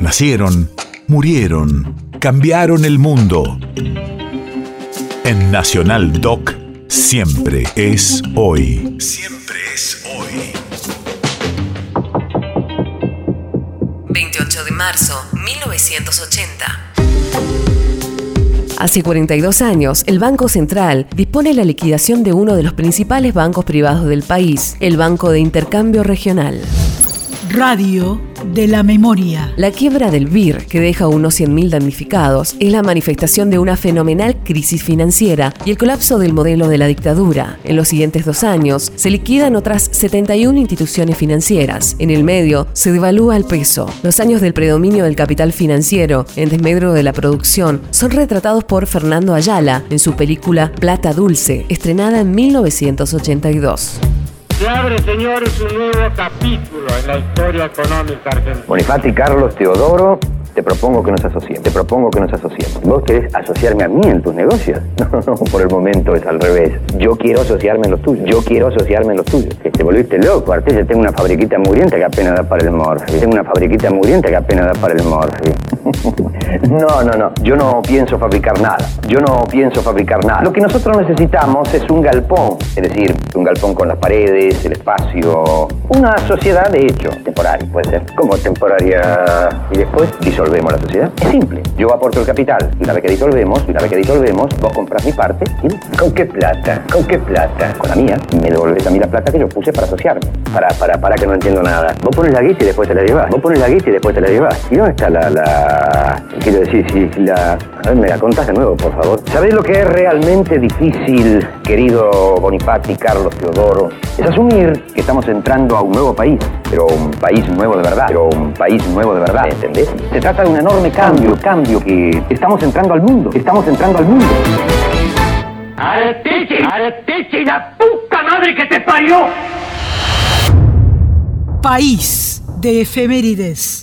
Nacieron, murieron, cambiaron el mundo. En Nacional Doc, siempre es hoy. Siempre es hoy. 28 de marzo, 1980. Hace 42 años, el Banco Central dispone la liquidación de uno de los principales bancos privados del país, el Banco de Intercambio Regional. Radio de la memoria. La quiebra del BIR, que deja unos 100.000 damnificados, es la manifestación de una fenomenal crisis financiera y el colapso del modelo de la dictadura. En los siguientes dos años, se liquidan otras 71 instituciones financieras. En el medio, se devalúa el peso. Los años del predominio del capital financiero, en desmedro de la producción, son retratados por Fernando Ayala en su película Plata Dulce, estrenada en 1982. Se abre, señores, un nuevo capítulo en la historia económica argentina. Bonifati, Carlos, Teodoro, te propongo que nos asociemos. Te propongo que nos asociemos. ¿Vos querés asociarme a mí en tus negocios? No, no, por el momento es al revés. Yo quiero asociarme en los tuyos. Yo quiero asociarme en los tuyos. Te volviste loco, Artés. Tengo una fabriquita muriente que apenas da para el morfi. Tengo una fabriquita muriente que apenas da para el morfi. No, no, no. Yo no pienso fabricar nada. Yo no pienso fabricar nada. Lo que nosotros necesitamos es un galpón. Es decir, un galpón con las paredes, el espacio. Una sociedad de hecho, temporaria, puede ser. Como temporaria. Y después disolvemos la sociedad. Es simple. Yo aporto el capital. Y una vez que disolvemos, y una vez que disolvemos, vos compras mi parte. ¿y? ¿Con qué plata? ¿Con qué plata? Con la mía. Me devolvés a mí la plata que yo puse para asociarme. Para, para, para que no entiendo nada. Vos pones la guita y después te la llevas. Vos pones la guita y después te la llevas. ¿Y dónde está la, la... Quiero decir, si la... A ver, me la contás de nuevo, por favor. ¿Sabés lo que es realmente difícil, querido Bonifati, Carlos, Teodoro? Es asumir que estamos entrando a un nuevo país, pero un país nuevo de verdad, pero un país nuevo de verdad, ¿entendés? Se trata de un enorme cambio, cambio que estamos entrando al mundo, estamos entrando al mundo. ¡Aretichi! ¡Aretichi, la puta madre que te parió! País de efemérides.